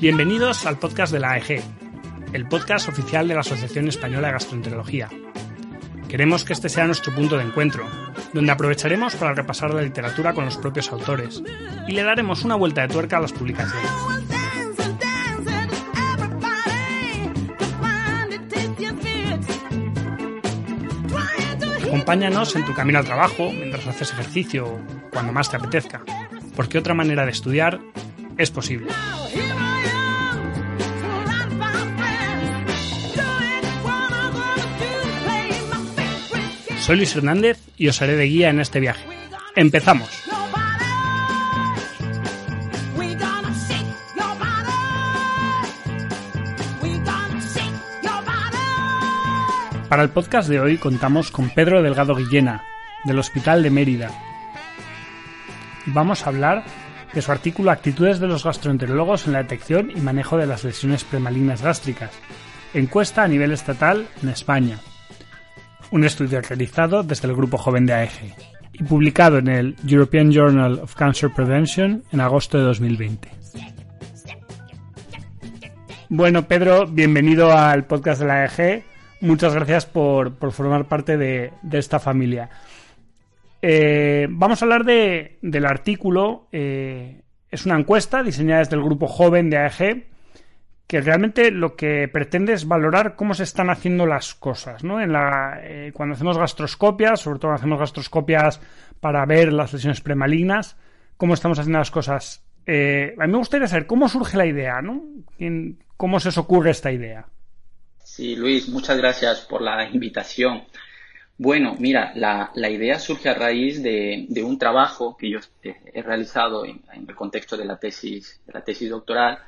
Bienvenidos al podcast de la AEG, el podcast oficial de la Asociación Española de Gastroenterología. Queremos que este sea nuestro punto de encuentro, donde aprovecharemos para repasar la literatura con los propios autores y le daremos una vuelta de tuerca a las publicaciones. Acompáñanos en tu camino al trabajo, mientras haces ejercicio o cuando más te apetezca, porque otra manera de estudiar es posible. Soy Luis Hernández y os haré de guía en este viaje. ¡Empezamos! Para el podcast de hoy contamos con Pedro Delgado Guillena, del Hospital de Mérida. Vamos a hablar de su artículo Actitudes de los gastroenterólogos en la detección y manejo de las lesiones premalignas gástricas, encuesta a nivel estatal en España. Un estudio realizado desde el Grupo Joven de AEG y publicado en el European Journal of Cancer Prevention en agosto de 2020. Bueno, Pedro, bienvenido al podcast de la AEG. Muchas gracias por, por formar parte de, de esta familia. Eh, vamos a hablar de, del artículo. eh, es una encuesta diseñada desde el grupo joven de AEG que realmente lo que pretende es valorar cómo se están haciendo las cosas, ¿no? En la, eh, cuando hacemos gastroscopias, sobre todo hacemos gastroscopias para ver las lesiones premalignas, cómo estamos haciendo las cosas. Eh, a mí me gustaría saber cómo surge la idea, ¿no? ¿Quién- ¿Cómo se os ocurre esta idea? Sí, Luis, muchas gracias por la invitación. Bueno, mira, la, idea surge a raíz de, de un trabajo que yo eh, he realizado en, en el contexto de la tesis, de la tesis doctoral.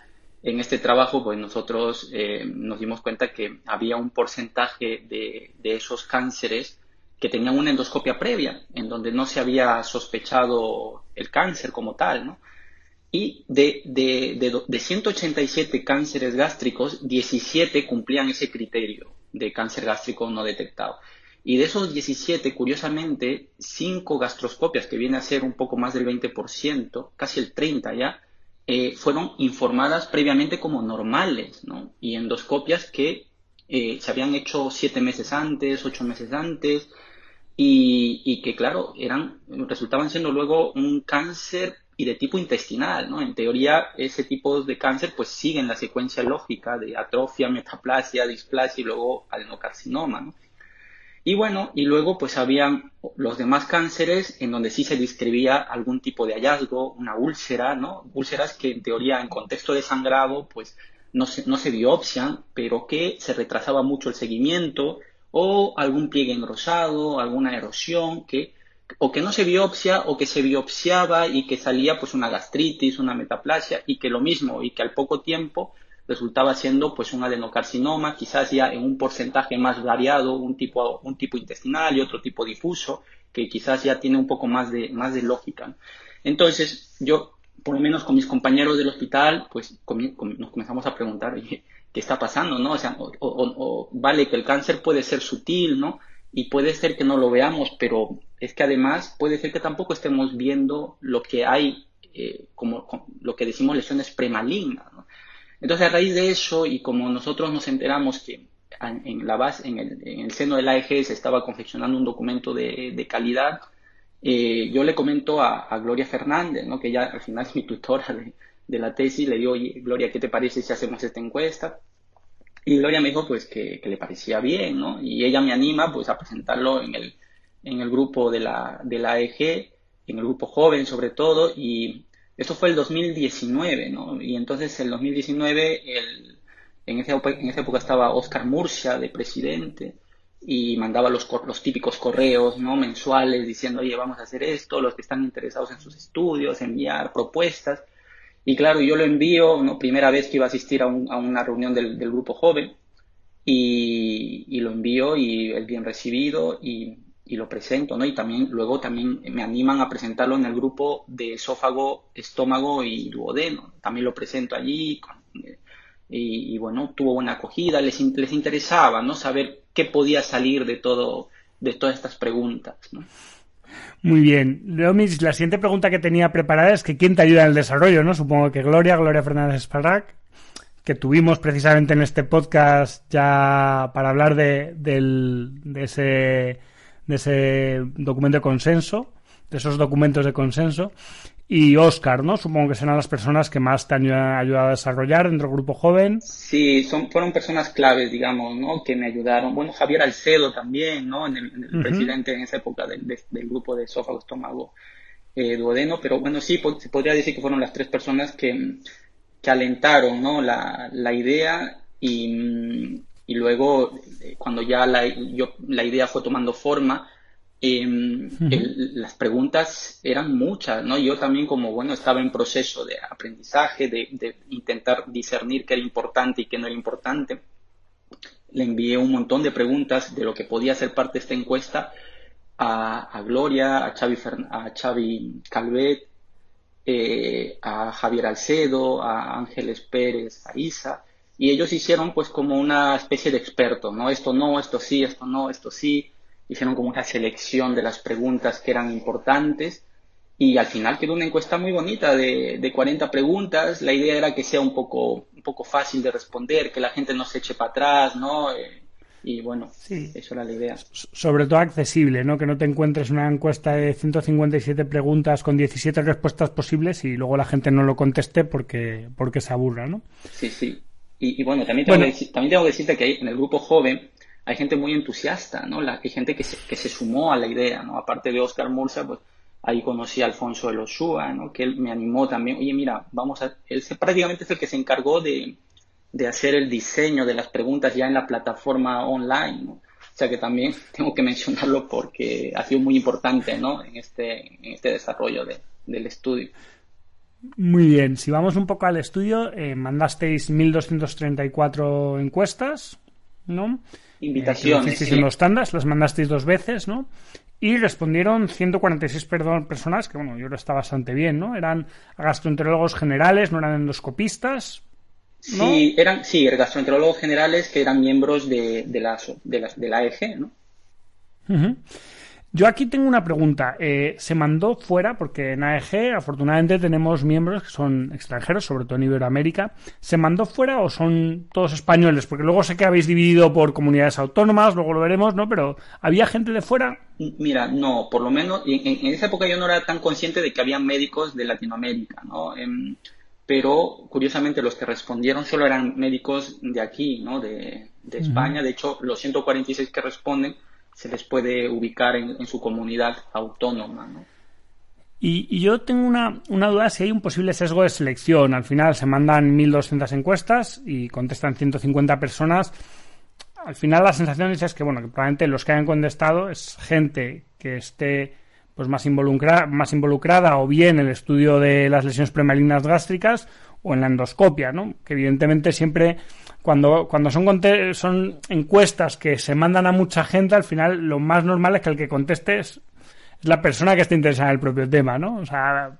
En este trabajo, pues nosotros eh, nos dimos cuenta que había un porcentaje de, esos cánceres que tenían una endoscopia previa, en donde no se había sospechado el cáncer como tal, ¿no? Y de, de, de 187 cánceres gástricos, 17 cumplían ese criterio de cáncer gástrico no detectado. Y de esos 17, curiosamente, 5 gastroscopias, que viene a ser un poco más del 20%, casi el 30% ya, eh, fueron informadas previamente como normales, ¿no? Y endoscopias que eh, se habían hecho 7 meses antes, 8 meses antes, y, y que claro, eran, resultaban siendo luego un cáncer y de tipo intestinal, ¿no? En teoría, ese tipo de cáncer pues siguen la secuencia lógica de atrofia, metaplasia, displasia y luego adenocarcinoma, ¿no? Y bueno, y luego pues habían los demás cánceres en donde sí se describía algún tipo de hallazgo, una úlcera, ¿no? Úlceras que en teoría en contexto de sangrado pues no se, no se biopsian, pero que se retrasaba mucho el seguimiento o algún pliegue engrosado, alguna erosión que o que no se biopsia o que se biopsiaba y que salía pues una gastritis, una metaplasia y que lo mismo y que al poco tiempo resultaba siendo pues un adenocarcinoma, quizás ya en un porcentaje más variado, un tipo, un tipo intestinal y otro tipo difuso, que quizás ya tiene un poco más de, más de lógica. Entonces, yo, por lo menos con mis compañeros del hospital, pues nos comenzamos a preguntar, ¿qué está pasando? ¿no? O sea, o- vale que el cáncer puede ser sutil, ¿no? Y puede ser que no lo veamos, pero es que además puede ser que tampoco estemos viendo lo que hay, eh, como, como lo que decimos lesiones premalignas, ¿no? Entonces, a raíz de eso, y como nosotros nos enteramos que en la base, en el, en el seno del AEG se estaba confeccionando un documento de, de calidad, eh, yo le comento a, a Gloria Fernández, ¿no? que ya al final es mi tutora de, la tesis, le digo, oye, Gloria, ¿qué te parece si hacemos esta encuesta? Y Gloria me dijo pues que, que le parecía bien, ¿no? Y ella me anima pues a presentarlo en el, en el grupo de la, de la AEG, en el grupo joven sobre todo, y eso fue el 2019, ¿no? Y entonces el 2019, el, en, esa, en esa época estaba Oscar Murcia de presidente y mandaba los, los típicos correos, ¿no? Mensuales diciendo, oye, vamos a hacer esto, los que están interesados en sus estudios, enviar propuestas. Y claro, yo lo envío, ¿no? Primera vez que iba a asistir a, un- a una reunión del, del grupo joven y, y lo envío y es bien recibido y, y lo presento, ¿no? Y también luego también me animan a presentarlo en el grupo de esófago, estómago y duodeno. También lo presento allí y, y bueno, tuvo buena acogida, les, les interesaba, ¿no? Saber qué podía salir de todo, de todas estas preguntas, ¿no? Muy bien. Leomis, la siguiente pregunta que tenía preparada es que quién te ayuda en el desarrollo, ¿no? Supongo que Gloria, Gloria Fernández Esparac, que tuvimos precisamente en este podcast ya para hablar de, del, de, ese, de ese documento de consenso, de esos documentos de consenso. Y Oscar, ¿no? Supongo que serán las personas que más te han ayudado a desarrollar dentro del grupo joven. Sí, son, fueron personas claves, digamos, ¿no? Que me ayudaron. Bueno, Javier Alcedo también, ¿no? En el, en el Ujú. presidente en esa época del, de- del grupo de esófago, estómago, eh, duodeno. Pero bueno, sí, po- se podría decir que fueron las tres personas que, que alentaron, ¿no? La, la idea y, mm, y luego, eh, cuando ya la, yo, la idea fue tomando forma, eh, el- las preguntas eran muchas, ¿no? Yo también como, bueno, estaba en proceso de aprendizaje, de, de intentar discernir qué era importante y qué no era importante. Le envié un montón de preguntas de lo que podía ser parte de esta encuesta a, a Gloria, a Xavi, Fern- a Xavi Calvet, eh, a Javier Alcedo, a Ángeles Pérez, a Isa, y ellos hicieron pues como una especie de experto, ¿no? Esto no, esto sí, esto no, esto sí, hicieron como una selección de las preguntas que eran importantes y al final quedó una encuesta muy bonita de, de 40 preguntas, la idea era que sea un poco, un poco fácil de responder, que la gente no se eche para atrás, ¿no? Eh, y bueno, Sí. eso era la idea. Sobre todo accesible, ¿no? Que no te encuentres una encuesta de 157 preguntas con 17 respuestas posibles y luego la gente no lo conteste porque, porque se aburra, ¿no? Sí, sí. Y, y bueno, también tengo, Bueno. que también tengo que decirte que hay, en el grupo joven hay gente muy entusiasta, ¿no? La, hay gente que se, que se sumó a la idea, ¿no? Aparte de Oscar Mursa, pues ahí conocí a Alfonso de los Shua, ¿no? Que él me animó también. Oye, mira, vamos a... Él se- prácticamente es el que se encargó de, de hacer el diseño de las preguntas ya en la plataforma online, ¿no? O sea que también tengo que mencionarlo porque ha sido muy importante, ¿no? En este, en este desarrollo de- del estudio. Muy bien, si vamos un poco al estudio, eh, mandasteis 1234 encuestas, ¿no? Eh, Invitaciones. sí. en los tandas, las mandasteis dos veces, ¿no? Y respondieron 146 perdón, personas, que bueno, yo creo que está bastante bien, ¿no? Eran gastroenterólogos generales, no eran endoscopistas, ¿no? Sí, eran, sí, gastroenterólogos generales que eran miembros de, de, la, de, la, de la AEG, ¿no? Yo aquí tengo una pregunta. Eh, ¿Se mandó fuera? Porque en AEG, afortunadamente, tenemos miembros que son extranjeros, sobre todo en Iberoamérica. ¿Se mandó fuera o son todos españoles? Porque luego sé que habéis dividido por comunidades autónomas, luego lo veremos, ¿no? Pero ¿había gente de fuera? Mira, no, por lo menos en, esa época yo no era tan consciente de que había médicos de Latinoamérica, ¿no? Em, pero curiosamente los que respondieron solo eran médicos de aquí, ¿no? De, de España. De hecho, los 146 que responden se les puede ubicar en, en su comunidad autónoma, ¿no? Y, y yo tengo una, una duda si hay un posible sesgo de selección. Al final se mandan 1.200 encuestas y contestan 150 personas. Al final la sensación es que, bueno, que probablemente los que hayan contestado es gente que esté pues más, involucra más involucrada o bien en el estudio de las lesiones premalignas gástricas o en la endoscopia, ¿no? Que evidentemente siempre cuando, cuando son, son encuestas que se mandan a mucha gente, al final lo más normal es que el que conteste es, la persona que esté interesada en el propio tema, ¿no? O sea,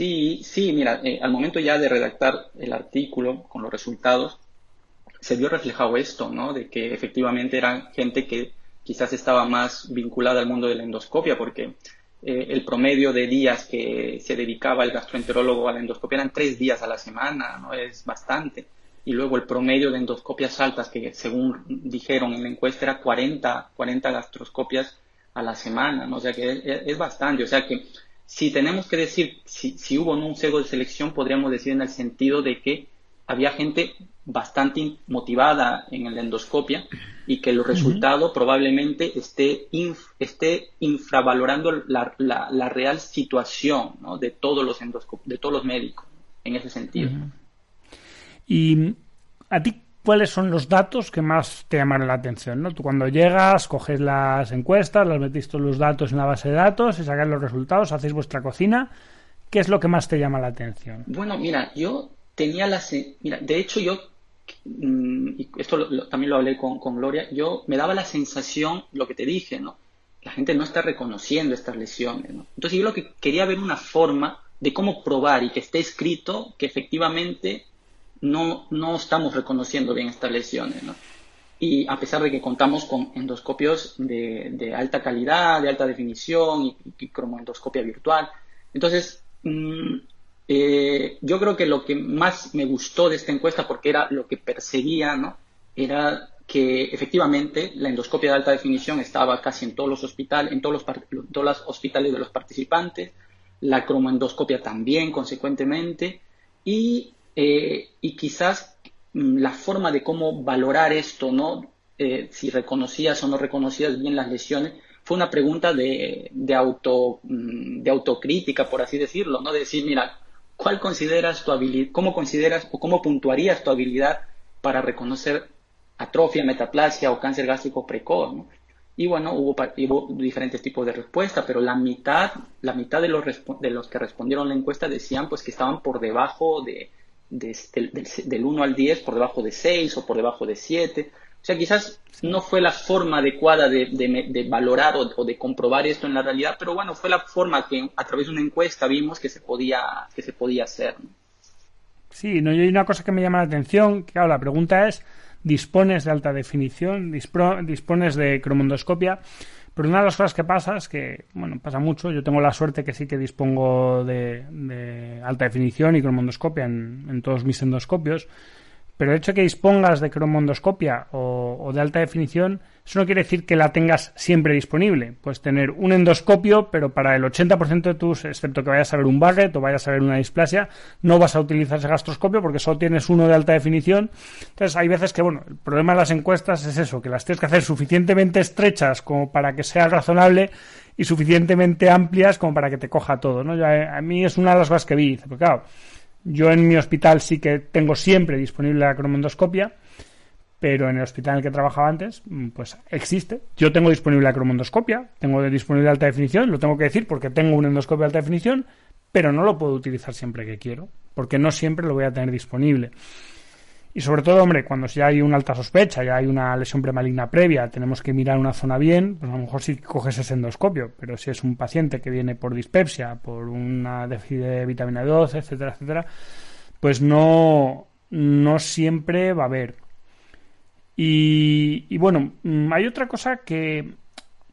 Sí, sí, mira, eh, al momento ya de redactar el artículo con los resultados, se vio reflejado esto, ¿no? De que efectivamente era gente que quizás estaba más vinculada al mundo de la endoscopia, porque eh, el promedio de días que se dedicaba el gastroenterólogo a la endoscopia eran tres días a la semana, ¿no? Es bastante. Y luego el promedio de endoscopias altas, que según dijeron en la encuesta era 40, 40 gastroscopias a la semana, ¿no? O sea que es, es bastante. O sea que si tenemos que decir si, si hubo un sesgo de selección, podríamos decir en el sentido de que había gente bastante motivada en la endoscopia y que el resultado probablemente esté, inf- esté infravalorando la, la, la real situación ¿no? de todos los de todos los médicos en ese sentido. Y a ti, ¿cuáles son los datos que más te llamaron la atención? ¿no? Tú cuando llegas, coges las encuestas, las metís todos los datos en la base de datos y sacáis los resultados, hacéis vuestra cocina. ¿Qué es lo que más te llama la atención? Bueno, mira, yo tenía la... Mira, de hecho yo, mm, y esto lo- también lo hablé con, con Gloria, yo me daba la sensación, lo que te dije, ¿no? la gente no está reconociendo estas lesiones. ¿no? Entonces yo lo que quería ver una forma de cómo probar y que esté escrito que efectivamente no, no estamos reconociendo bien estas lesiones. ¿no? Y a pesar de que contamos con endoscopios de, alta calidad, de alta definición y, y cromoendoscopia virtual. Entonces, mm, eh, yo creo que lo que más me gustó de esta encuesta, porque era lo que perseguía, ¿no? Era que efectivamente la endoscopia de alta definición estaba casi en todos los hospitales, en todos los, todos los hospitales de los participantes, la cromoendoscopia también, consecuentemente, y, eh, y quizás mm, la forma de cómo valorar esto, ¿no? Eh, si reconocías o no reconocías bien las lesiones, fue una pregunta de, de, auto, mm, de autocrítica, por así decirlo, ¿no? De decir, mira, ¿cuál consideras tu habilidad, cómo consideras o cómo puntuarías tu habilidad para reconocer atrofia, metaplasia o cáncer gástrico precoz, ¿no? Y bueno, hubo, hubo diferentes tipos de respuestas, pero la mitad, la mitad de los, de los que respondieron la encuesta decían pues que estaban por debajo de, de- del, del, del 1 al 10, por debajo de 6 o por debajo de 7. O sea, quizás no fue la forma adecuada de, de de valorar o, o de comprobar esto en la realidad, pero bueno, fue la forma que a través de una encuesta vimos que se podía, que se podía hacer. ¿no? Sí, no, y hay una cosa que me llama la atención, que claro, la pregunta es, ¿dispones de alta definición? Dispro- ¿Dispones de cromondoscopia? Pero una de las cosas que pasa es que, bueno, pasa mucho, yo tengo la suerte que sí que dispongo de, de alta definición y cromondoscopia en, en todos mis endoscopios, pero el hecho de que dispongas de cromondoscopia o, o de alta definición, eso no quiere decir que la tengas siempre disponible. Puedes tener un endoscopio, pero para el 80% de tus, excepto que vayas a ver un bucket o vayas a ver una displasia, no vas a utilizar ese gastroscopio porque solo tienes uno de alta definición. Entonces hay veces que, bueno, el problema de las encuestas es eso, que las tienes que hacer suficientemente estrechas como para que sea razonable y suficientemente amplias como para que te coja todo, ¿no? Yo, a mí es una de las cosas que vi, porque claro, yo en mi hospital sí que tengo siempre disponible la cromondoscopia, pero en el hospital en el que trabajaba antes, mm, pues existe. Yo tengo disponible la cromondoscopia, tengo disponible alta definición, lo tengo que decir porque tengo un endoscopio de alta definición, pero no lo puedo utilizar siempre que quiero, porque no siempre lo voy a tener disponible. Y sobre todo, hombre, cuando ya hay una alta sospecha, ya hay una lesión premaligna previa, tenemos que mirar una zona bien, pues a lo mejor sí coges ese endoscopio, pero si es un paciente que viene por dispepsia, por una déficit de vitamina 12, etcétera, etcétera, pues no, no siempre va a haber. Y, y bueno, mm, hay otra cosa que,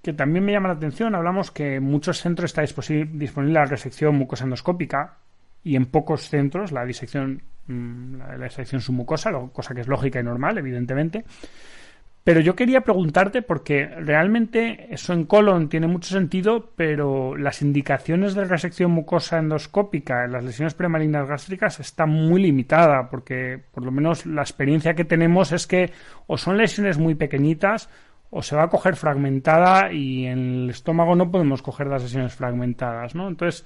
que también me llama la atención. Hablamos que en muchos centros está disponible la resección mucosa-endoscópica y en pocos centros la disección, la, la disección submucosa, cosa que es lógica y normal, evidentemente. Pero yo quería preguntarte, porque realmente eso en colon tiene mucho sentido, pero las indicaciones de resección mucosa endoscópica en las lesiones premalignas gástricas están muy limitada, porque por lo menos la experiencia que tenemos es que o son lesiones muy pequeñitas o se va a coger fragmentada y en el estómago no podemos coger las lesiones fragmentadas, ¿no? Entonces,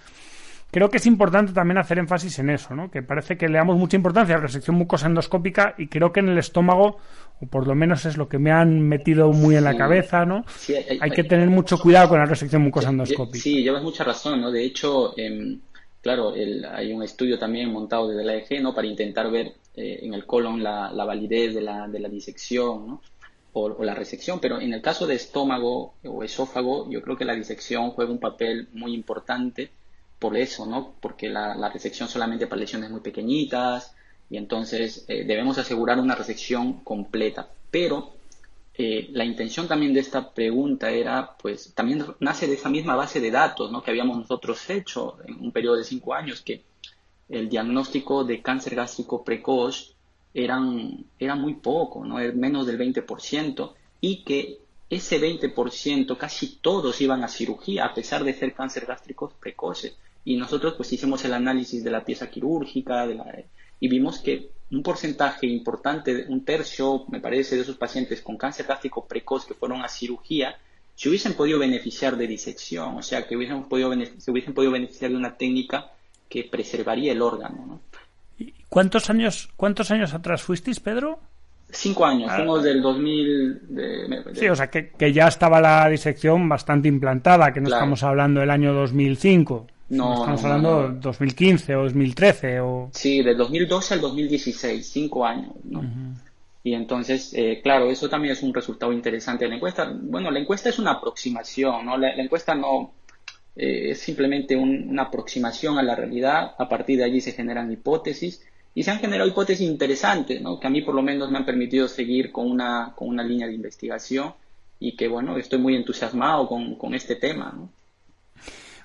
creo que es importante también hacer énfasis en eso, ¿no? Que parece que le damos mucha importancia a la resección mucosa endoscópica y creo que en el estómago, o por lo menos es lo que me han metido muy en la Sí. cabeza, ¿no? Sí, hay- Hay que hay- tener mucho cuidado con la resección mucosa endoscópica. Sí, llevas mucha razón, ¿no? De hecho, em, claro, el- hay un estudio también montado desde la EG, ¿no? Para intentar ver eh, en el colon la, la validez de la, de la disección, ¿no? O, o la resección, pero en el caso de estómago o esófago, yo creo que la disección juega un papel muy importante por eso, ¿no? Porque la, resección solamente para lesiones muy pequeñitas y entonces eh, debemos asegurar una resección completa. Pero eh, la intención también de esta pregunta era, pues, también nace de esa misma base de datos, ¿no? Que habíamos nosotros hecho en un periodo de cinco años, que el diagnóstico de cáncer gástrico precoz eran, era muy poco, ¿no? Era menos del 20%, y que ese 20% casi todos iban a cirugía, a pesar de ser cáncer gástricos precoces. Y nosotros pues hicimos el análisis de la pieza quirúrgica de la, y vimos que un porcentaje importante, un tercio, me parece, de esos pacientes con cáncer gástrico precoz que fueron a cirugía, se hubiesen podido beneficiar de disección, o sea, que hubiesen podido se hubiesen podido beneficiar de una técnica que preservaría el órgano. ¿no? ¿Y ¿Cuántos años, ¿Cuántos años atrás fuisteis, Pedro? Cinco años, Ah. fuimos del 2000... de- de- Sí, o sea, que, que ya estaba la disección bastante implantada, que no Claro. estamos hablando del año 2005. No, estamos no, hablando no. 2015 o 2013 o... Sí, del 2012 al 2016, cinco años, ¿no? Y entonces, eh, claro, eso también es un resultado interesante de la encuesta. Bueno, la encuesta es una aproximación, ¿no? La, la encuesta no eh, es simplemente un- una aproximación a la realidad. A partir de allí se generan hipótesis y se han generado hipótesis interesantes, ¿no? Que a mí por lo menos me han permitido seguir con una, con una línea de investigación y que, bueno, estoy muy entusiasmado con, con este tema, ¿no?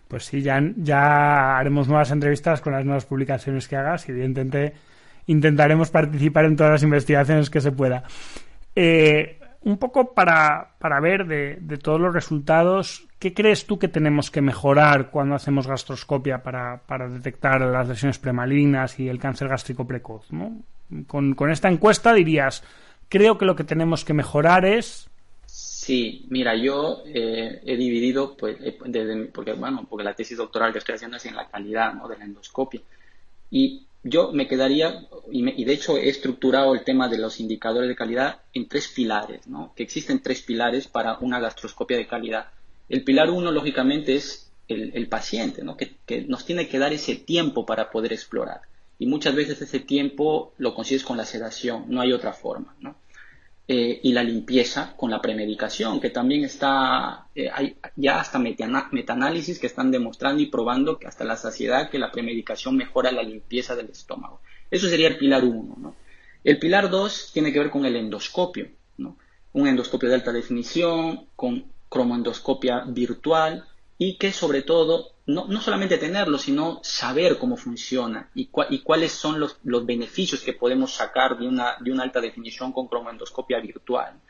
Pues sí, ya, haremos nuevas entrevistas con las nuevas publicaciones que hagas y evidentemente intentaremos participar en todas las investigaciones que se pueda. Eh, un poco para, para ver de, de todos los resultados, ¿qué crees tú que tenemos que mejorar cuando hacemos gastroscopia para, para detectar las lesiones premalignas y el cáncer gástrico precoz? ¿no? Con, con esta encuesta dirías, creo que lo que tenemos que mejorar es... Sí, mira, yo eh, he dividido, pues, eh, desde, porque, bueno, porque la tesis doctoral que estoy haciendo es en la calidad, ¿no? de la endoscopia. Y yo me quedaría, y, de hecho he estructurado el tema de los indicadores de calidad en tres pilares, ¿no? Que existen tres pilares para una gastroscopia de calidad. El pilar uno, lógicamente, es el, el paciente, ¿no? Que, que nos tiene que dar ese tiempo para poder explorar. Y muchas veces ese tiempo lo consigues con la sedación, no hay otra forma, ¿no? Eh, y la limpieza con la premedicación, que también está, eh, hay ya hasta metaanálisis que están demostrando y probando que hasta la saciedad que la premedicación mejora la limpieza del estómago. Eso sería el pilar uno, ¿no? El pilar dos tiene que ver con el endoscopio, ¿no? Un endoscopio de alta definición, con cromoendoscopia virtual y que sobre todo no, no solamente tenerlo, sino saber cómo funciona y, cua- y cuáles son los, los beneficios que podemos sacar de una, de una alta definición con cromoendoscopia virtual.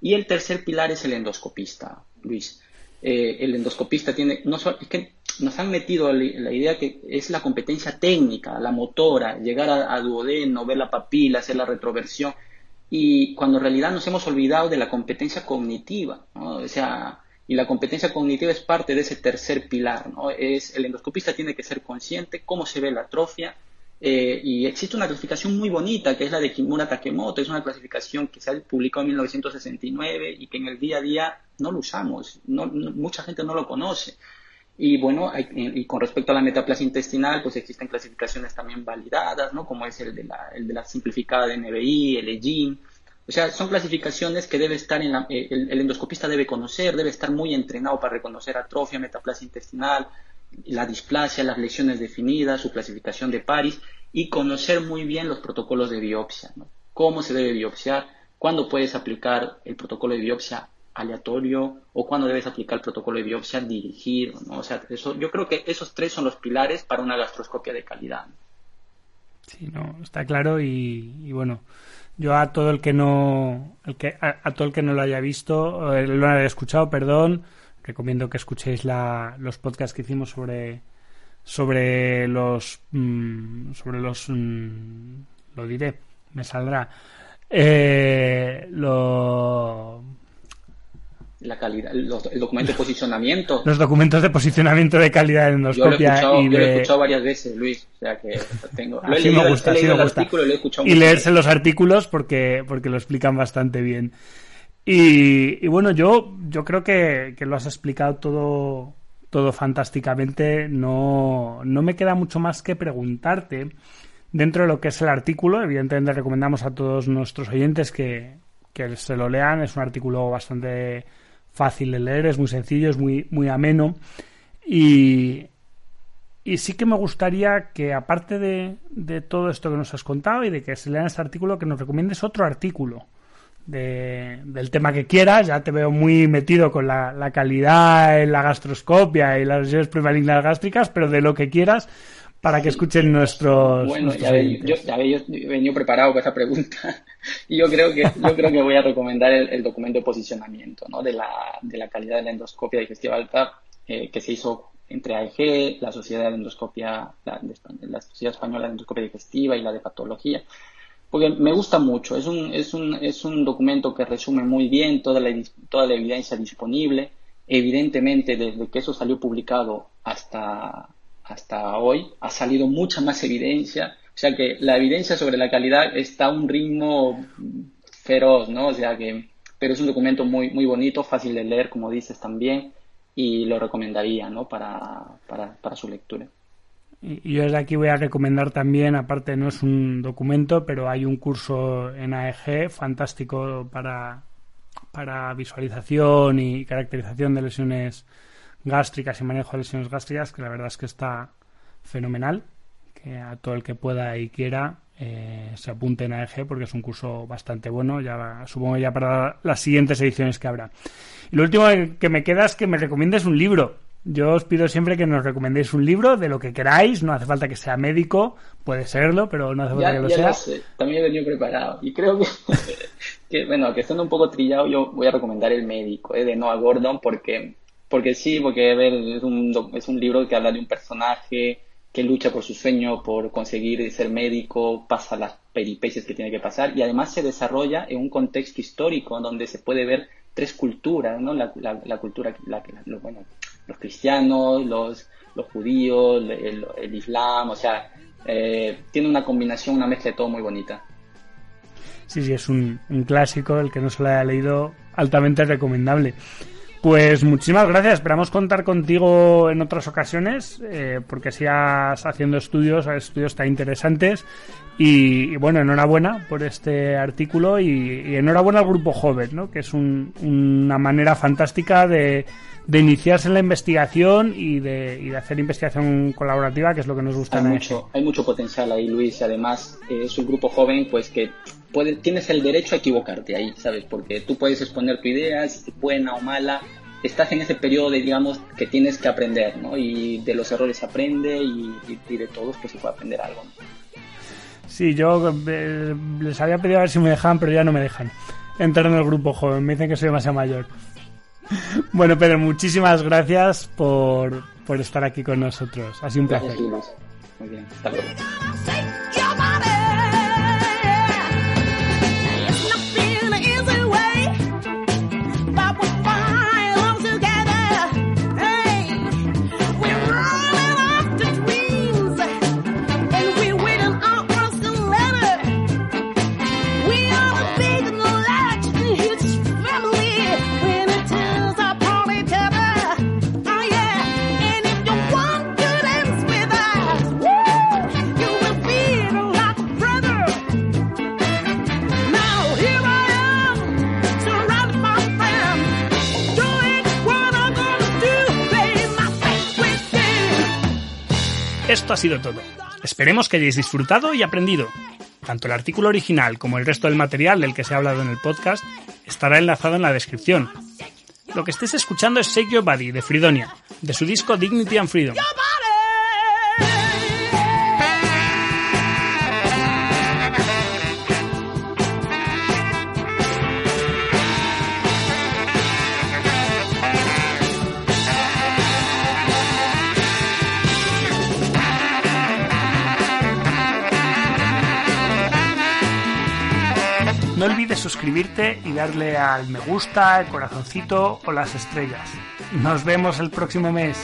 Y el tercer pilar es el endoscopista, Luis. Eh, el endoscopista tiene, no es que nos han metido la, la idea que es la competencia técnica, la motora, llegar a, a duodeno, ver la papila, hacer la retroversión, y cuando en realidad nos hemos olvidado de la competencia cognitiva, ¿no? O sea, y la competencia cognitiva es parte de ese tercer pilar, ¿no? Es, el endoscopista tiene que ser consciente cómo se ve la atrofia, eh, y existe una clasificación muy bonita que es la de Kimura Takemoto, es una clasificación que se ha publicado en 1969 y que en el día a día no lo usamos, no, mucha gente no lo conoce. Y bueno, hay- y con respecto a la metaplasia intestinal, pues existen clasificaciones también validadas, ¿no? Como es el de la, el de la simplificada de NBI, el EGIN. O sea, son clasificaciones que debe estar en la, eh, el, el endoscopista debe conocer, debe estar muy entrenado para reconocer atrofia, metaplasia intestinal, la displasia, las lesiones definidas, su clasificación de Paris y conocer muy bien los protocolos de biopsia, ¿no? Cómo se debe biopsiar, cuándo puedes aplicar el protocolo de biopsia aleatorio o cuándo debes aplicar el protocolo de biopsia dirigido, ¿no? O sea, eso, yo creo que esos tres son los pilares para una gastroscopia de calidad. ¿no? Sí, no, está claro y, y bueno, yo a todo el que no, el que, a, todo el que no lo haya visto, eh, lo haya escuchado, perdón, recomiendo que escuchéis la, los podcasts que hicimos sobre sobre los mm, sobre los mm, lo diré, me saldrá. Eh, lo, La calidad, los- el documento de posicionamiento. los documentos de posicionamiento de calidad de Yo lo, he endoscopia escuchado, y yo lo he de, escuchado varias veces, Luis. O sea que tengo. Lo he me leído, gusta, he así leído me el gusta. artículo y lo he escuchado y muchas leerse los artículos porque, porque lo explican bastante bien. Y, y bueno, yo, yo creo que, que lo has explicado todo, todo fantásticamente. No, no me queda mucho más que preguntarte dentro de lo que es el artículo. Evidentemente recomendamos a todos nuestros oyentes que, que se lo lean. Es un artículo bastante fácil de leer, es muy sencillo, es muy, muy ameno. Y, y sí que me gustaría que, aparte de, de todo esto que nos has contado y de que se lean este artículo, que nos recomiendes otro artículo de- del tema que quieras. Ya te veo muy metido con la, la calidad en la gastroscopia y las lesiones premalignas gástricas, pero de lo que quieras para que escuchen nuestros. Bueno, nuestros ya ve, yo, ya ve, yo he venido preparado con esa pregunta y yo creo que, yo creo que voy a recomendar el, el documento de posicionamiento ¿no? de, la, de la calidad de la endoscopia digestiva alta eh, que se hizo entre AEG, la Sociedad de Endoscopia, la, de la Sociedad Española de Endoscopia Digestiva y la de Patología, porque me gusta mucho. Es un, es un, es un documento que resume muy bien toda la, toda la evidencia disponible. Evidentemente, desde que eso salió publicado hasta, hasta hoy, ha salido mucha más evidencia. O sea que la evidencia sobre la calidad está a un ritmo feroz, ¿no? O sea que, pero es un documento muy, muy bonito, fácil de leer, como dices también, y lo recomendaría, ¿no? Para, para, para su lectura. Yo desde aquí voy a recomendar también, aparte no es un documento, pero hay un curso en AEG fantástico para, para visualización y caracterización de lesiones gástricas y manejo de lesiones gástricas, que la verdad es que está fenomenal. Que a todo el que pueda y quiera eh, se apunte en AEG porque es un curso bastante bueno, ya supongo ya para las siguientes ediciones que habrá. Y lo último que me queda es que me recomiendes un libro. Yo os pido siempre que nos recomendéis un libro de lo que queráis, no hace falta que sea médico, puede serlo, pero no hace falta Ya, que lo ya sea. lo sé, también he venido preparado. Y creo que, que, bueno, que estando un poco trillado, yo voy a recomendar El médico, eh, de Noah Gordon, porque, porque sí, porque es un, es un libro que habla de un personaje que lucha por su sueño, por conseguir ser médico, pasa las peripecias que tiene que pasar, y además se desarrolla en un contexto histórico donde se puede ver tres culturas, ¿no? La, la, cultura, la- lo- bueno, los cristianos, los, los judíos, el, el islam, o sea, eh, tiene una combinación, una mezcla de todo muy bonita. Sí, sí, es un, un clásico, el que no se lo haya leído, altamente recomendable. Pues muchísimas gracias, esperamos contar contigo en otras ocasiones, eh, porque sigas haciendo estudios, estudios tan interesantes. Y, y bueno, enhorabuena por este artículo y, y enhorabuena al grupo joven, ¿no? que es un- una manera fantástica de, de iniciarse en la investigación y de, y de hacer investigación colaborativa, que es lo que nos gusta Hay mucho, hay mucho potencial ahí, Luis, y además eh, es un grupo joven, pues que puede, tienes el derecho a equivocarte ahí, ¿sabes? Porque tú puedes exponer tu idea, si es buena o mala, estás en ese periodo, de, digamos, que tienes que aprender, ¿no? Y de los errores se aprende y, y- y de todos pues se puede aprender algo, ¿no? Sí, yo eh, les había pedido a ver si me dejaban, pero ya no me dejan entrar en el grupo joven. Me dicen que soy demasiado mayor. Bueno, Pedro, muchísimas gracias por, por estar aquí con nosotros. Ha sido un placer. Gracias. Muy bien, hasta luego. Esto ha sido todo. Esperemos que hayáis disfrutado y aprendido. Tanto el artículo original como el resto del material del que se ha hablado en el podcast estará enlazado en la descripción. Lo que estés escuchando es Shake Your Body de Fridonia, de su disco Dignity and Freedom. Y darle al me gusta, el corazoncito o las estrellas. Nos vemos el próximo mes.